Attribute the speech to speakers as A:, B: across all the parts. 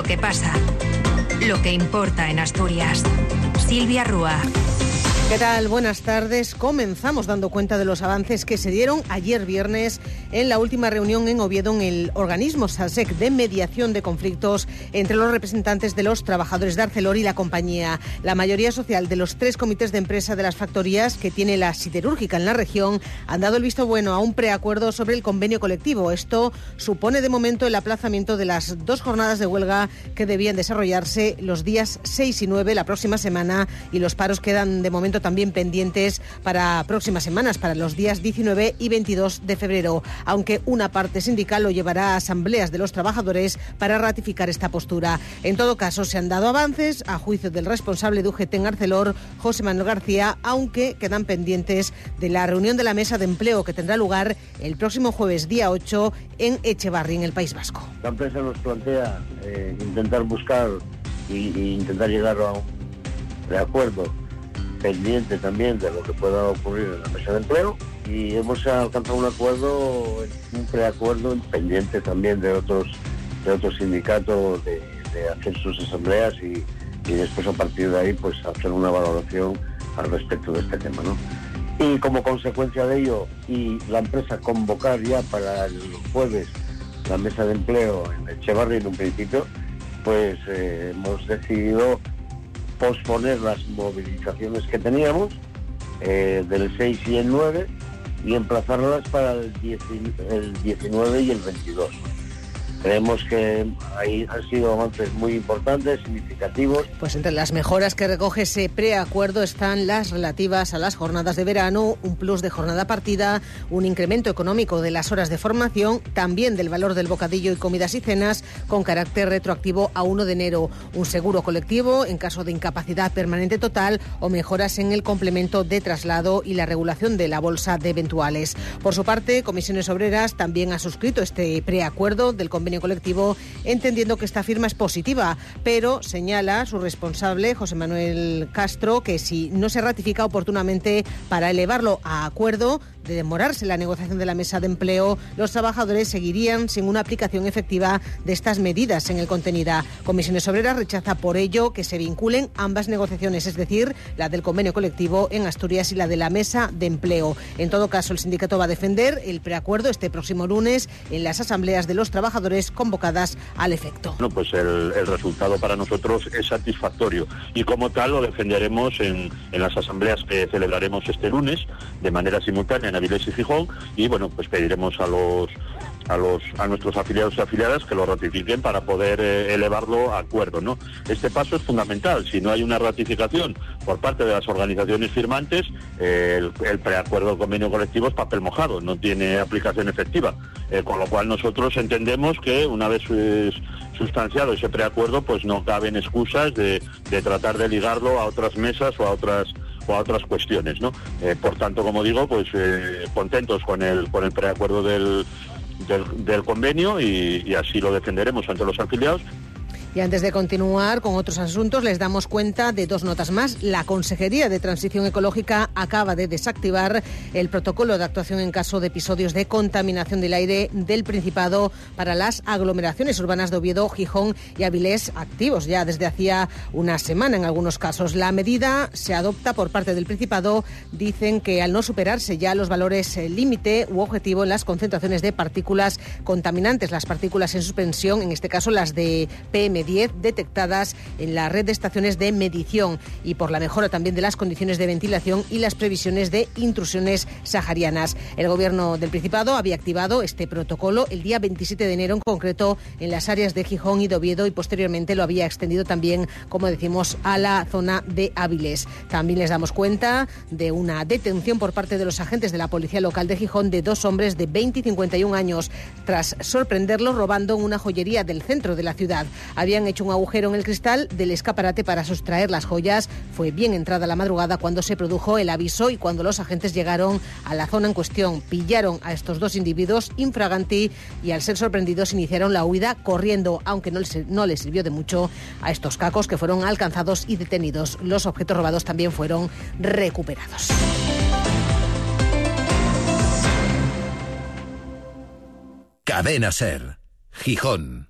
A: Lo que pasa. Lo que importa en Asturias. Silvia Rúa.
B: ¿Qué tal? Buenas tardes. Comenzamos dando cuenta de los avances que se dieron ayer viernes en la última reunión en Oviedo en el organismo SASEC de mediación de conflictos entre los representantes de los trabajadores de Arcelor y la compañía. La mayoría social de los tres comités de empresa de las factorías que tiene la siderúrgica en la región han dado el visto bueno a un preacuerdo sobre el convenio colectivo. Esto supone de momento el aplazamiento de las dos jornadas de huelga que debían desarrollarse los días 6 y 9 la próxima semana y los paros quedan de momento también pendientes para próximas semanas, para los días 19 y 22 de febrero, aunque una parte sindical lo llevará a asambleas de los trabajadores para ratificar esta postura. En todo caso, se han dado avances a juicio del responsable de UGT en Arcelor, José Manuel García, aunque quedan pendientes de la reunión de la mesa de empleo que tendrá lugar el próximo jueves día 8 en Echevarri, en el País Vasco.
C: La empresa nos plantea eh, intentar buscar e intentar llegar a un acuerdo pendiente también de lo que pueda ocurrir en la mesa de empleo y hemos alcanzado un acuerdo, un preacuerdo pendiente también de otros de otros sindicatos de, hacer sus asambleas y, después a partir de ahí pues hacer una valoración al respecto de este tema. ¿no? Y como consecuencia de ello y la empresa convocar ya para el jueves la mesa de empleo en Echevarri en un principio, pues eh, hemos decidido posponer las movilizaciones que teníamos eh, del 6 y el 9 y emplazarlas para el, el 19 y el 22. Creemos que ahí han sido avances muy importantes, significativos.
B: Pues entre las mejoras que recoge ese preacuerdo están las relativas a las jornadas de verano, un plus de jornada partida, un incremento económico de las horas de formación, también del valor del bocadillo y comidas y cenas con carácter retroactivo a 1 de enero, un seguro colectivo en caso de incapacidad permanente total o mejoras en el complemento de traslado y la regulación de la bolsa de eventuales. Por su parte, Comisiones Obreras también ha suscrito este preacuerdo del convenio colectivo, entendiendo que esta firma es positiva, pero señala su responsable, José Manuel Castro, que si no se ratifica oportunamente para elevarlo a acuerdo, de demorarse la negociación de la mesa de empleo, los trabajadores seguirían sin una aplicación efectiva de estas medidas en el contenido. Comisiones Obreras rechaza por ello que se vinculen ambas negociaciones, es decir, la del convenio colectivo en Asturias y la de la mesa de empleo. En todo caso, el sindicato va a defender el preacuerdo este próximo lunes en las asambleas de los trabajadores convocadas al efecto.
D: Bueno, pues el, resultado para nosotros es satisfactorio y como tal lo defenderemos en, en las asambleas que celebraremos este lunes de manera simultánea en Avilés y Gijón y bueno, pues pediremos a los a los a nuestros afiliados y afiliadas que lo ratifiquen para poder eh, elevarlo a acuerdo, ¿no? Este paso es fundamental. Si no hay una ratificación por parte de las organizaciones firmantes, el, preacuerdo convenio colectivo es papel mojado, no tiene aplicación efectiva. Eh, con lo cual nosotros entendemos que una vez sustanciado ese preacuerdo, pues no caben excusas de, de tratar de ligarlo a otras mesas o a otras a otras cuestiones. Eh, por tanto, como digo, pues eh, contentos con el con el preacuerdo del, del, convenio y, y así lo defenderemos ante los afiliados
B: y antes de continuar con otros asuntos, les damos cuenta de dos notas más. La Consejería de Transición Ecológica acaba de desactivar el protocolo de actuación en caso de episodios de contaminación del aire del Principado para las aglomeraciones urbanas de Oviedo, Gijón y Avilés activos ya desde hacía una semana en algunos casos. La medida se adopta por parte del Principado. Dicen que al no superarse ya los valores eh, límite u objetivo en las concentraciones de partículas contaminantes, las partículas en suspensión, en este caso las de PM 10 detectadas en la red de estaciones de medición y por la mejora también de las condiciones de ventilación y las previsiones de intrusiones saharianas. El Gobierno del Principado había activado este protocolo el día 27 de enero en concreto en las áreas de Gijón y de Oviedo y posteriormente lo había extendido también, como decimos, a la zona de Áviles. También les damos cuenta de una detención por parte de los agentes de la Policía Local de Gijón de dos hombres de 20 y 51 años tras sorprenderlos robando en una joyería del centro de la ciudad habían hecho un agujero en el cristal del escaparate para sustraer las joyas. Fue bien entrada la madrugada cuando se produjo el aviso y cuando los agentes llegaron a la zona en cuestión. Pillaron a estos dos individuos infraganti y al ser sorprendidos iniciaron la huida corriendo, aunque no les, no les sirvió de mucho a estos cacos que fueron alcanzados y detenidos. Los objetos robados también fueron recuperados.
E: Cadena Ser, Gijón.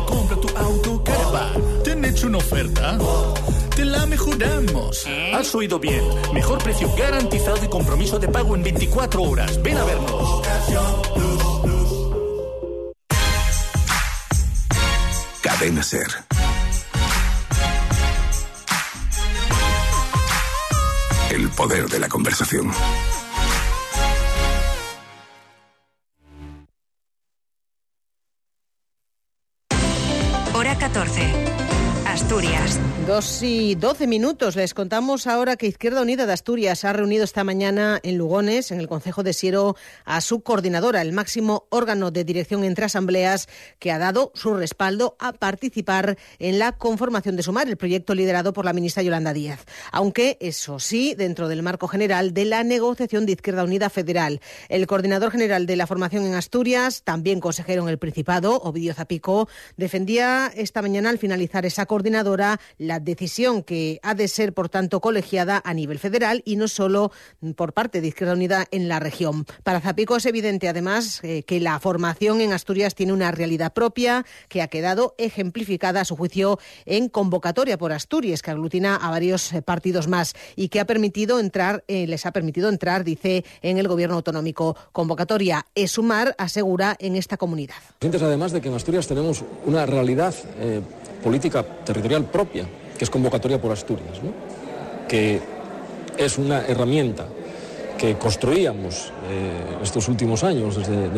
F: te compra tu auto, caravan. ¿Te han hecho una oferta? Te la mejoramos. Has oído bien. Mejor precio garantizado y compromiso de pago en 24 horas. Ven a vernos.
G: Cadena Ser. El poder de la conversación.
A: Hora 14. Asturias.
B: Dos y doce minutos. Les contamos ahora que Izquierda Unida de Asturias ha reunido esta mañana en Lugones, en el Consejo de Siero, a su coordinadora, el máximo órgano de dirección entre asambleas, que ha dado su respaldo a participar en la conformación de Sumar, el proyecto liderado por la ministra Yolanda Díaz. Aunque, eso sí, dentro del marco general de la negociación de Izquierda Unida Federal. El coordinador general de la formación en Asturias, también consejero en el Principado, Ovidio Zapico, defendía esta mañana al finalizar esa coordinación coordinadora la decisión que ha de ser, por tanto, colegiada a nivel federal y no solo por parte de Izquierda Unida en la región. Para Zapico es evidente, además, eh, que la formación en Asturias tiene una realidad propia que ha quedado ejemplificada, a su juicio, en convocatoria por Asturias, que aglutina a varios eh, partidos más y que ha permitido entrar, eh, les ha permitido entrar, dice, en el gobierno autonómico. Convocatoria es sumar, asegura, en esta comunidad.
H: Además de que en Asturias tenemos una realidad política territorial propia, que es convocatoria por Asturias, que es una herramienta que construíamos eh, estos últimos años, desde,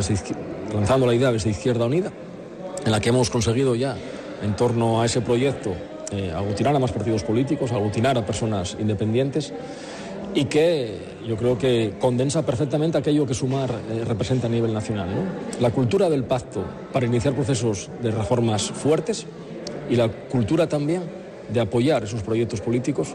H: lanzando la idea desde Izquierda Unida, en la que hemos conseguido ya, en torno a ese proyecto, eh, aglutinar a más partidos políticos, aglutinar a personas independientes y que yo creo que condensa perfectamente aquello que Sumar eh, representa a nivel nacional. La cultura del pacto para iniciar procesos de reformas fuertes, y la cultura también de apoyar esos proyectos políticos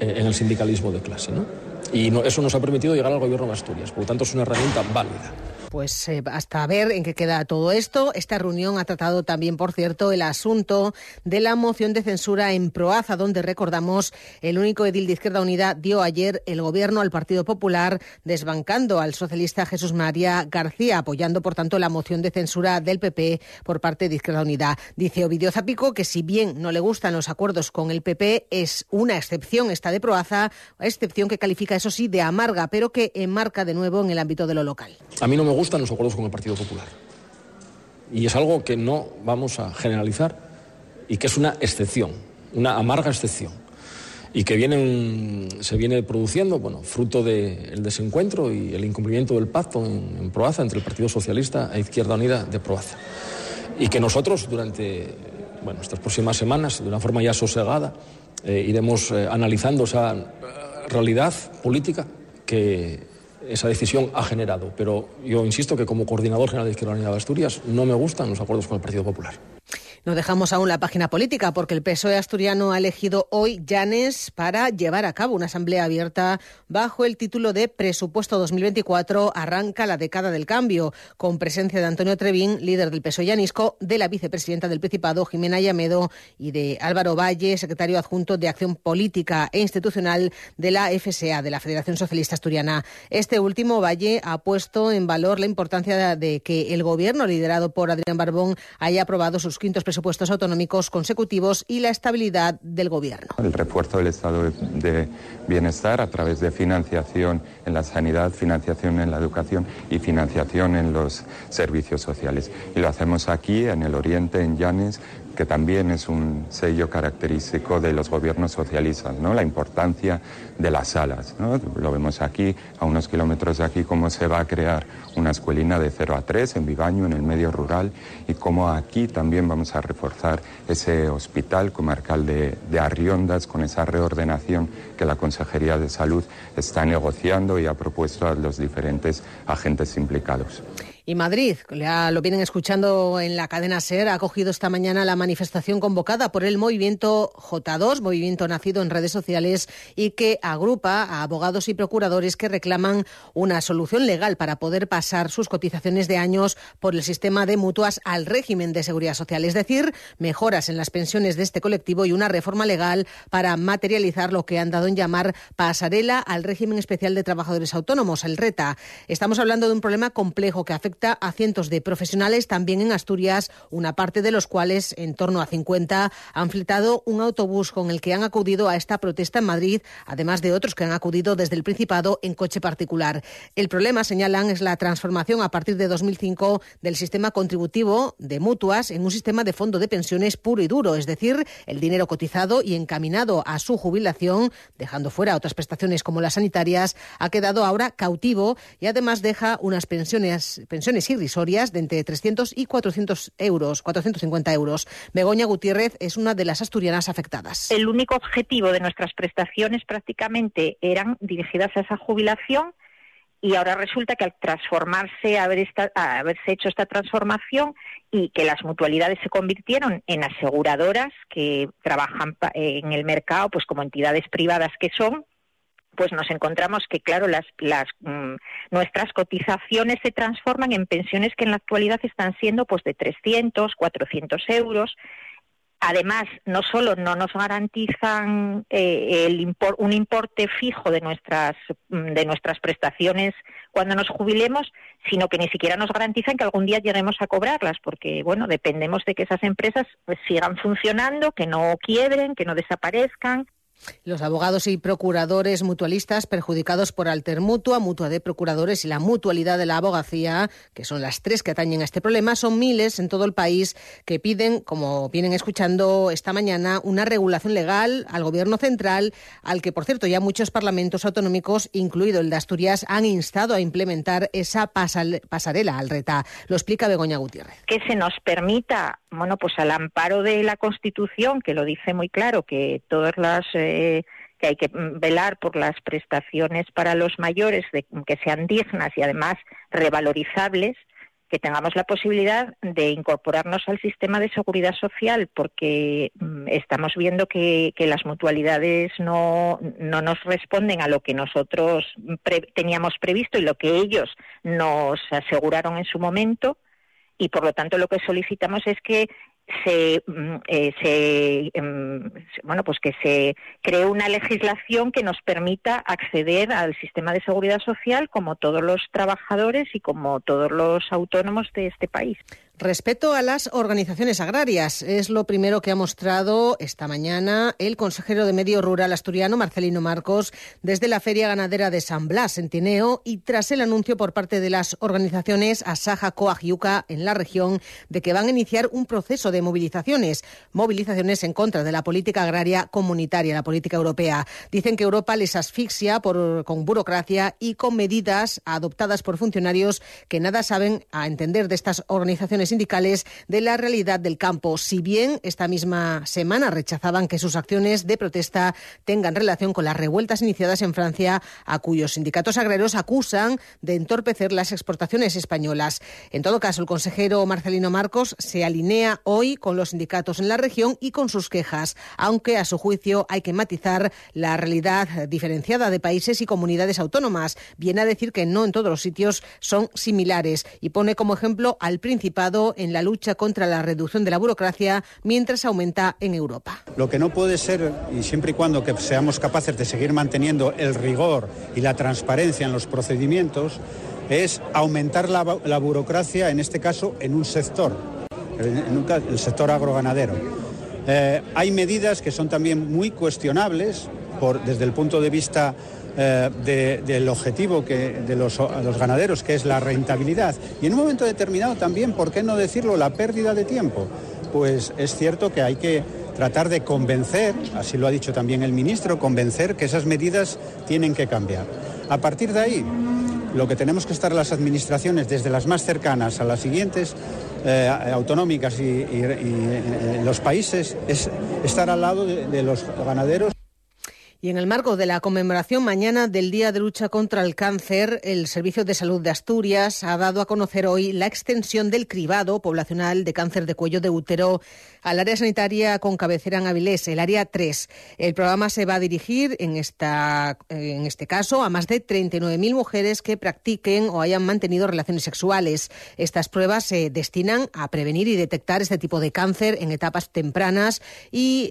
H: eh, en el sindicalismo de clase. ¿no? Y eso nos ha permitido llegar al gobierno de Asturias. Por lo tanto, es una herramienta válida.
B: Pues eh, hasta ver en qué queda todo esto. Esta reunión ha tratado también, por cierto, el asunto de la moción de censura en Proaza, donde recordamos el único edil de Izquierda Unida dio ayer el gobierno al Partido Popular, desbancando al socialista Jesús María García, apoyando, por tanto, la moción de censura del PP por parte de Izquierda Unida. Dice Ovidio Zapico que si bien no le gustan los acuerdos con el PP, es una excepción esta de Proaza, excepción que califica, eso sí, de amarga, pero que enmarca de nuevo en el ámbito de lo local.
H: A mí no me gustan los acuerdos con el Partido Popular. Y es algo que no vamos a generalizar y que es una excepción, una amarga excepción. Y que viene, se viene produciendo, bueno, fruto del desencuentro y el incumplimiento del pacto en, Proaza entre el Partido Socialista e Izquierda Unida de Proaza. Y que nosotros durante bueno, estas próximas semanas, de una forma ya sosegada, eh, iremos eh, analizando esa eh, realidad política que esa decisión ha generado. Pero yo insisto que como coordinador general de Izquierda Unida de Asturias no me gustan los acuerdos con el Partido Popular.
B: No dejamos aún la página política porque el PSOE asturiano ha elegido hoy Llanes para llevar a cabo una asamblea abierta bajo el título de Presupuesto 2024 arranca la década del cambio, con presencia de Antonio Trevín, líder del PSOE llanisco, de la vicepresidenta del Principado, Jimena Llamedo, y de Álvaro Valle, secretario adjunto de Acción Política e Institucional de la FSA, de la Federación Socialista Asturiana. Este último, Valle, ha puesto en valor la importancia de que el gobierno liderado por Adrián Barbón haya aprobado sus quintos presupuestos presupuestos autonómicos consecutivos y la estabilidad del Gobierno.
I: El refuerzo del estado de bienestar a través de financiación en la sanidad, financiación en la educación y financiación en los servicios sociales. Y lo hacemos aquí, en el Oriente, en Llanes, que también es un sello característico de los gobiernos socialistas, ¿no? la importancia de las salas. ¿no? Lo vemos aquí, a unos kilómetros de aquí, cómo se va a crear una escuelina de 0 a 3 en Vivaño, en el medio rural, y cómo aquí también vamos a reforzar ese hospital comarcal de, de Arriondas con esa reordenación que la Consejería de Salud está negociando y ha propuesto a los diferentes agentes implicados.
B: Y Madrid, lo vienen escuchando en la cadena SER, ha acogido esta mañana la manifestación convocada por el movimiento J2, movimiento nacido en redes sociales y que agrupa a abogados y procuradores que reclaman una solución legal para poder pasar sus cotizaciones de años por el sistema de mutuas al régimen de seguridad social, es decir, mejoras en las pensiones de este colectivo y una reforma legal para materializar lo que han dado en llamar pasarela al régimen especial de trabajadores autónomos, el RETA. Estamos hablando de un problema complejo que afecta a cientos de profesionales también en Asturias, una parte de los cuales, en torno a 50, han fletado un autobús con el que han acudido a esta protesta en Madrid, además de otros que han acudido desde el Principado en coche particular. El problema, señalan, es la transformación a partir de 2005 del sistema contributivo de mutuas en un sistema de fondo de pensiones puro y duro, es decir, el dinero cotizado y encaminado a su jubilación, dejando fuera otras prestaciones como las sanitarias, ha quedado ahora cautivo y además deja unas pensiones pensiones irrisorias de entre 300 y 400 euros, 450 euros. Begoña Gutiérrez es una de las asturianas afectadas.
J: El único objetivo de nuestras prestaciones prácticamente eran dirigidas a esa jubilación y ahora resulta que al transformarse, haber haberse hecho esta transformación y que las mutualidades se convirtieron en aseguradoras que trabajan en el mercado, pues como entidades privadas que son, pues nos encontramos que, claro, las, las mm, nuestras cotizaciones se transforman en pensiones que en la actualidad están siendo pues de 300, 400 euros. Además, no solo no nos garantizan eh, el un importe fijo de nuestras, mm, de nuestras prestaciones cuando nos jubilemos, sino que ni siquiera nos garantizan que algún día lleguemos a cobrarlas, porque bueno, dependemos de que esas empresas pues, sigan funcionando, que no quiebren, que no desaparezcan
B: los abogados y procuradores mutualistas perjudicados por Alter Mutua, de Procuradores y la Mutualidad de la Abogacía, que son las tres que atañen a este problema, son miles en todo el país que piden, como vienen escuchando esta mañana, una regulación legal al Gobierno central, al que, por cierto, ya muchos parlamentos autonómicos, incluido el de Asturias, han instado a implementar esa pasarela al RETA. Lo explica Begoña Gutiérrez.
J: Que se nos permita, bueno, pues al amparo de la Constitución, que lo dice muy claro, que todas las que hay que velar por las prestaciones para los mayores, de, que sean dignas y además revalorizables, que tengamos la posibilidad de incorporarnos al sistema de seguridad social, porque mm, estamos viendo que, las mutualidades no, no, nos responden a lo que nosotros teníamos previsto y lo que ellos nos aseguraron en su momento, y por lo tanto lo que solicitamos es que se, mm, eh, se em, bueno pues que se cree una legislación que nos permita acceder al sistema de seguridad social como todos los trabajadores y como todos los autónomos de este país.
B: Respeto a las organizaciones agrarias es lo primero que ha mostrado esta mañana el consejero de Medio Rural asturiano, Marcelino Marcos, desde la Feria Ganadera de San Blas, en Tineo, y tras el anuncio por parte de las organizaciones Asaja, Coag en la región de que van a iniciar un proceso de movilizaciones, movilizaciones en contra de la política agraria comunitaria, la política europea. Dicen que Europa les asfixia por, con burocracia y con medidas adoptadas por funcionarios que nada saben a entender de estas organizaciones sindicales de la realidad del campo, si bien esta misma semana rechazaban que sus acciones de protesta tengan relación con las revueltas iniciadas en Francia, a cuyos sindicatos agrarios acusan de entorpecer las exportaciones españolas. En todo caso, el consejero Marcelino Marcos se alinea hoy con los sindicatos en la región y con sus quejas, aunque a su juicio hay que matizar la realidad diferenciada de países y comunidades autónomas. Viene a decir que no en todos los sitios son similares y pone como ejemplo al Principado en la lucha contra la reducción de la burocracia mientras aumenta en Europa.
K: Lo que no puede ser, y siempre y cuando que seamos capaces de seguir manteniendo el rigor y la transparencia en los procedimientos, es aumentar la, burocracia, en este caso, en un sector, en el sector agroganadero. Eh, hay medidas que son también muy cuestionables desde el punto de vista eh, del objetivo de los, ganaderos, que es la rentabilidad. Y en un momento determinado también, ¿por qué no decirlo?, la pérdida de tiempo. Pues es cierto que hay que tratar de convencer, así lo ha dicho también el ministro, convencer que esas medidas tienen que cambiar. A partir de ahí, lo que tenemos que estar las administraciones, desde las más cercanas a las siguientes, eh, autonómicas y, y, los países, es estar al lado de los ganaderos.
B: Y en el marco de la conmemoración mañana del Día de Lucha contra el Cáncer, el Servicio de Salud de Asturias ha dado a conocer hoy la extensión del cribado poblacional de cáncer de cuello de útero al área sanitaria con cabecera en Avilés, el área 3. El programa se va a dirigir, en, esta, en este caso, a más de 39.000 mujeres que practiquen o hayan mantenido relaciones sexuales. Estas pruebas se destinan a prevenir y detectar este tipo de cáncer en etapas tempranas y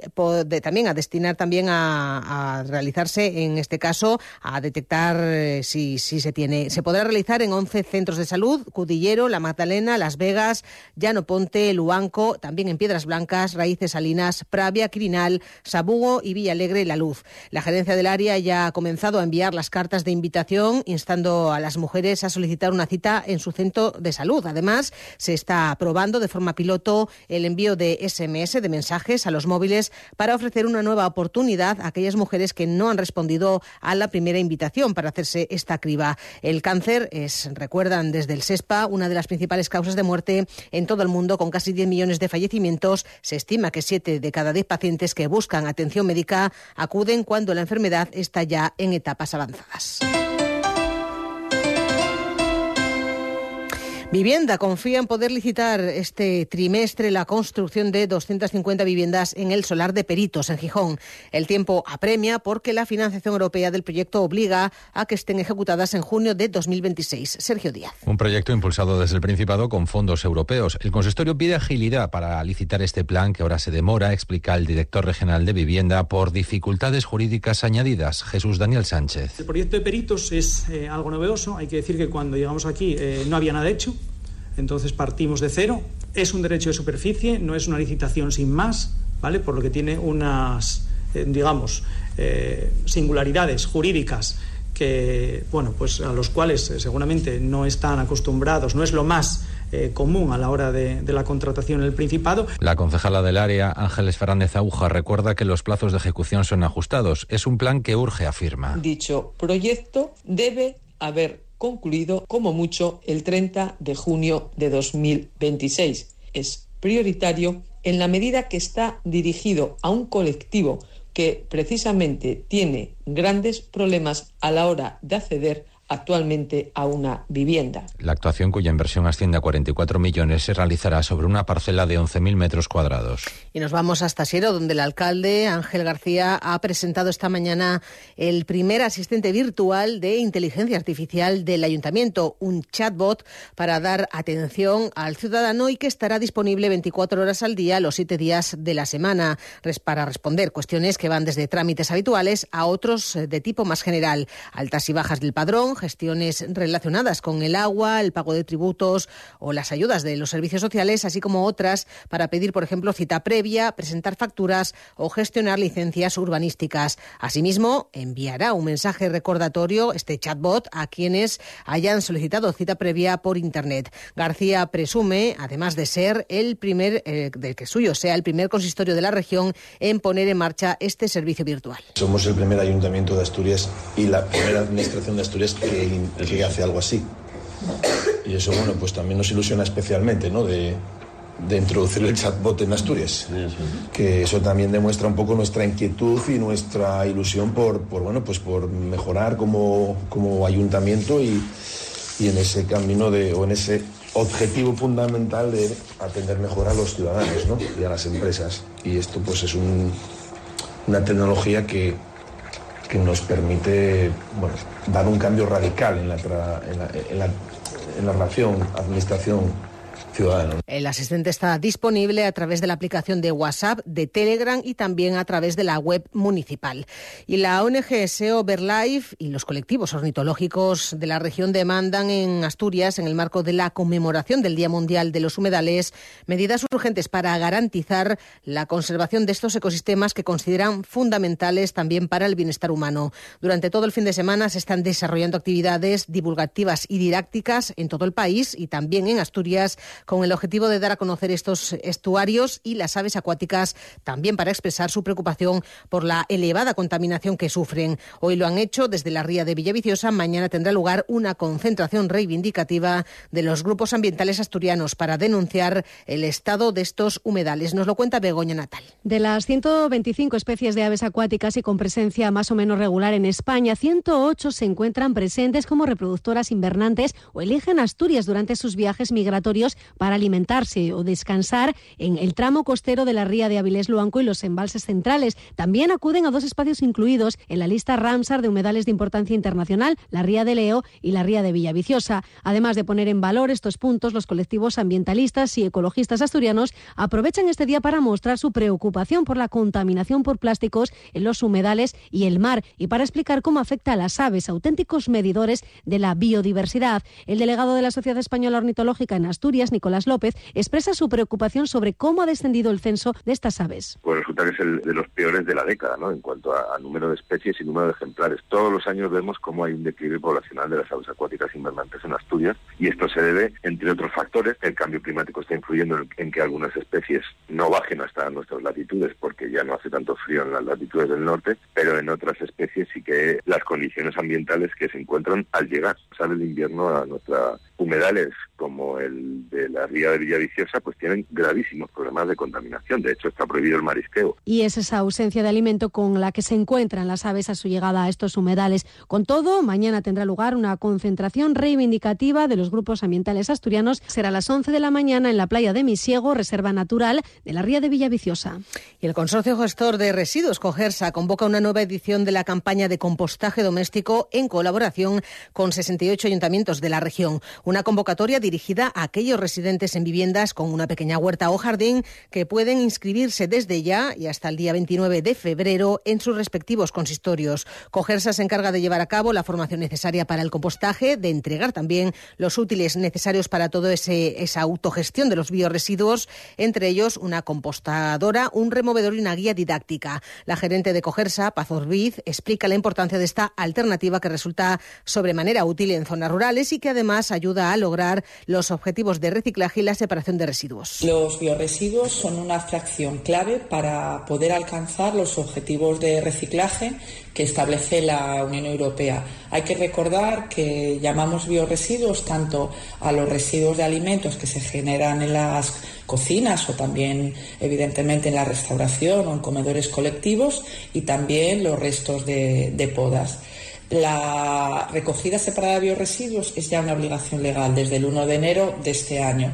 B: también a destinar también a realizarse, en este caso, a detectar eh, si, si se tiene. Se podrá realizar en 11 centros de salud, Cudillero, La Magdalena, Las Vegas, Llano Ponte, Luanco, también en Piedras Blancas, Raíces Salinas, Pravia, Quirinal, Sabugo y Villalegre La Luz. La gerencia del área ya ha comenzado a enviar las cartas de invitación, instando a las mujeres a solicitar una cita en su centro de salud. Además, se está aprobando de forma piloto el envío de SMS, de mensajes a los móviles, para ofrecer una nueva oportunidad a aquellas mujeres que no han respondido a la primera invitación para hacerse esta criba. El cáncer es, recuerdan desde el SESPA, una de las principales causas de muerte en todo el mundo, con casi 10 millones de fallecimientos. Se estima que 7 de cada 10 pacientes que buscan atención médica acuden cuando la enfermedad está ya en etapas avanzadas. Vivienda confía en poder licitar este trimestre la construcción de 250 viviendas en el solar de Peritos, en Gijón. El tiempo apremia porque la financiación europea del proyecto obliga a que estén ejecutadas en junio de 2026. Sergio Díaz.
L: Un proyecto impulsado desde el Principado con fondos europeos. El consistorio pide agilidad para licitar este plan que ahora se demora, explica el director regional de vivienda, por dificultades jurídicas añadidas. Jesús Daniel Sánchez.
M: El proyecto de Peritos es eh, algo novedoso. Hay que decir que cuando llegamos aquí eh, no había nada hecho entonces partimos de cero. Es un derecho de superficie, no es una licitación sin más, ¿vale? Por lo que tiene unas, eh, digamos, eh, singularidades jurídicas que, bueno, pues a los cuales eh, seguramente no están acostumbrados, no es lo más común a la hora de, de, la contratación en el Principado.
L: La concejala del área, Ángeles Fernández Aguja, recuerda que los plazos de ejecución son ajustados. Es un plan que urge, afirma.
N: Dicho proyecto debe haber concluido como mucho el 30 de junio de 2026. Es prioritario en la medida que está dirigido a un colectivo que precisamente tiene grandes problemas a la hora de acceder actualmente a una vivienda.
L: La actuación, cuya inversión asciende a 44 millones, se realizará sobre una parcela de 11.000 metros cuadrados.
B: Y nos vamos hasta Siero, donde el alcalde Ángel García ha presentado esta mañana el primer asistente virtual de inteligencia artificial del ayuntamiento, un chatbot para dar atención al ciudadano y que estará disponible 24 horas al día, los siete días de la semana, para responder cuestiones que van desde trámites habituales a otros de tipo más general, altas y bajas del padrón, gestiones relacionadas con el agua, el pago de tributos o las ayudas de los servicios sociales, así como otras para pedir, por ejemplo, cita previa, presentar facturas o gestionar licencias urbanísticas. Asimismo, enviará un mensaje recordatorio, este chatbot, a quienes hayan solicitado cita previa por Internet. García presume, además de ser el primer, eh, del que suyo sea el primer consistorio de la región en poner en marcha este servicio virtual.
O: Somos el primer ayuntamiento de Asturias y la primera administración de Asturias que, hace algo así. Y eso, bueno, pues también nos ilusiona especialmente, ¿no? De, introducir el chatbot en Asturias. Que eso también demuestra un poco nuestra inquietud y nuestra ilusión por, por bueno, pues por mejorar como, como ayuntamiento y, y, en ese camino de, o en ese objetivo fundamental de atender mejor a los ciudadanos ¿no? y a las empresas. Y esto pues es un, una tecnología que, que nos permite dar un cambio radical en la, en la relación administración
B: el asistente está disponible a través de la aplicación de WhatsApp, de Telegram y también a través de la web municipal. Y la ONG SEO Verlife y los colectivos ornitológicos de la región demandan en Asturias, en el marco de la conmemoración del Día Mundial de los Humedales, medidas urgentes para garantizar la conservación de estos ecosistemas que consideran fundamentales también para el bienestar humano. Durante todo el fin de semana se están desarrollando actividades divulgativas y didácticas en todo el país y también en Asturias con el objetivo de dar a conocer estos estuarios y las aves acuáticas, también para expresar su preocupación por la elevada contaminación que sufren. Hoy lo han hecho desde la ría de Villaviciosa. Mañana tendrá lugar una concentración reivindicativa de los grupos ambientales asturianos para denunciar el estado de estos humedales. Nos lo cuenta Begoña Natal.
P: De las 125 especies de aves acuáticas y con presencia más o menos regular en España, 108 se encuentran presentes como reproductoras invernantes o eligen Asturias durante sus viajes migratorios para alimentarse o descansar en el tramo costero de la ría de Avilés Luanco y los embalses centrales. También acuden a dos espacios incluidos en la lista Ramsar de humedales de importancia internacional, la ría de Leo y la ría de Villaviciosa. Además de poner en valor estos puntos, los colectivos ambientalistas y ecologistas asturianos aprovechan este día para mostrar su preocupación por la contaminación por plásticos en los humedales y el mar y para explicar cómo afecta a las aves, auténticos medidores de la biodiversidad. El delegado de la Sociedad Española Ornitológica en Asturias, Nicolás López, expresa su preocupación sobre cómo ha descendido el censo de estas aves.
Q: Pues resulta que es el de los peores de la década, ¿no? En cuanto a, número de especies y número de ejemplares. Todos los años vemos cómo hay un declive poblacional de las aves acuáticas invernantes en Asturias y esto se debe, entre otros factores, el cambio climático está influyendo en, que algunas especies no bajen hasta nuestras latitudes porque ya no hace tanto frío en las latitudes del norte, pero en otras especies sí que las condiciones ambientales que se encuentran al llegar, sale el invierno a nuestras humedales como el de la ría de Villaviciosa, pues tienen gravísimos problemas de contaminación. De hecho, está prohibido el marisqueo.
P: Y es esa ausencia de alimento con la que se encuentran las aves a su llegada a estos humedales. Con todo, mañana tendrá lugar una concentración reivindicativa de los grupos ambientales asturianos. Será a las 11 de la mañana en la playa de Misiego, reserva natural de la ría de Villaviciosa.
B: Y el Consorcio Gestor de Residuos Cogersa convoca una nueva edición de la campaña de compostaje doméstico en colaboración con 68 ayuntamientos de la región. Una convocatoria dirigida a aquellos residentes en viviendas con una pequeña huerta o jardín que pueden inscribirse desde ya y hasta el día 29 de febrero en sus respectivos consistorios. Cogersa se encarga de llevar a cabo la formación necesaria para el compostaje, de entregar también los útiles necesarios para toda esa autogestión de los bioresiduos, entre ellos una compostadora, un removedor y una guía didáctica. La gerente de Cogersa, Paz Orbiz, explica la importancia de esta alternativa que resulta sobremanera útil en zonas rurales y que además ayuda a lograr los objetivos de reciclaje y la separación de residuos.
N: Los bioresiduos son una fracción clave para poder alcanzar los objetivos de reciclaje que establece la Unión Europea. Hay que recordar que llamamos bioresiduos tanto a los residuos de alimentos que se generan en las cocinas o también evidentemente en la restauración o en comedores colectivos y también los restos de, de podas. La recogida separada de bioresiduos es ya una obligación legal desde el 1 de enero de este año.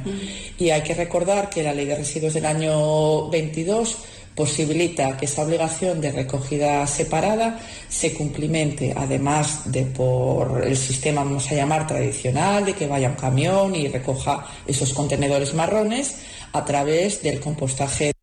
N: Y hay que recordar que la ley de residuos del año 22 posibilita que esa obligación de recogida separada se cumplimente, además de por el sistema, vamos a llamar, tradicional, de que vaya un camión y recoja esos contenedores marrones a través del compostaje.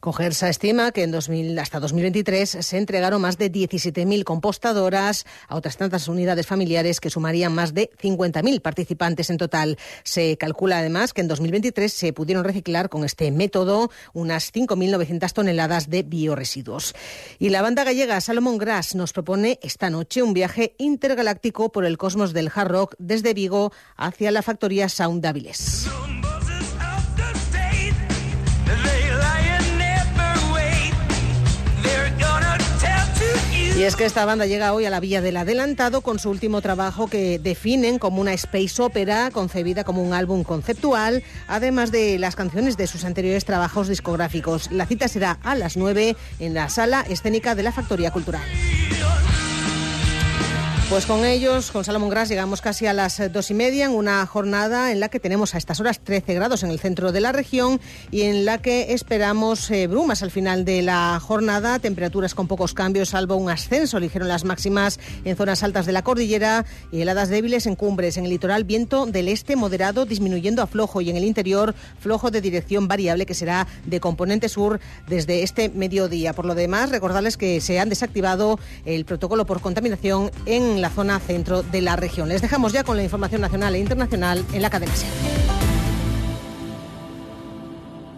B: Cogersa estima que en 2000, hasta 2023 se entregaron más de 17.000 compostadoras a otras tantas unidades familiares que sumarían más de 50.000 participantes en total. Se calcula además que en 2023 se pudieron reciclar con este método unas 5.900 toneladas de bioresiduos. Y la banda gallega Salomon Grass nos propone esta noche un viaje intergaláctico por el cosmos del hard rock desde Vigo hacia la factoría Sound. Y es que esta banda llega hoy a la Villa del Adelantado con su último trabajo que definen como una space opera concebida como un álbum conceptual, además de las canciones de sus anteriores trabajos discográficos. La cita será a las 9 en la sala escénica de la Factoría Cultural. Pues con ellos, con Salomón Gras, llegamos casi a las dos y media en una jornada en la que tenemos a estas horas 13 grados en el centro de la región y en la que esperamos eh, brumas al final de la jornada, temperaturas con pocos cambios, salvo un ascenso ligero en las máximas en zonas altas de la cordillera y heladas débiles en cumbres. En el litoral, viento del este moderado disminuyendo a flojo y en el interior, flojo de dirección variable que será de componente sur desde este mediodía. Por lo demás, recordarles que se han desactivado el protocolo por contaminación en la zona centro de la región. Les dejamos ya con la información nacional e internacional en la cadena.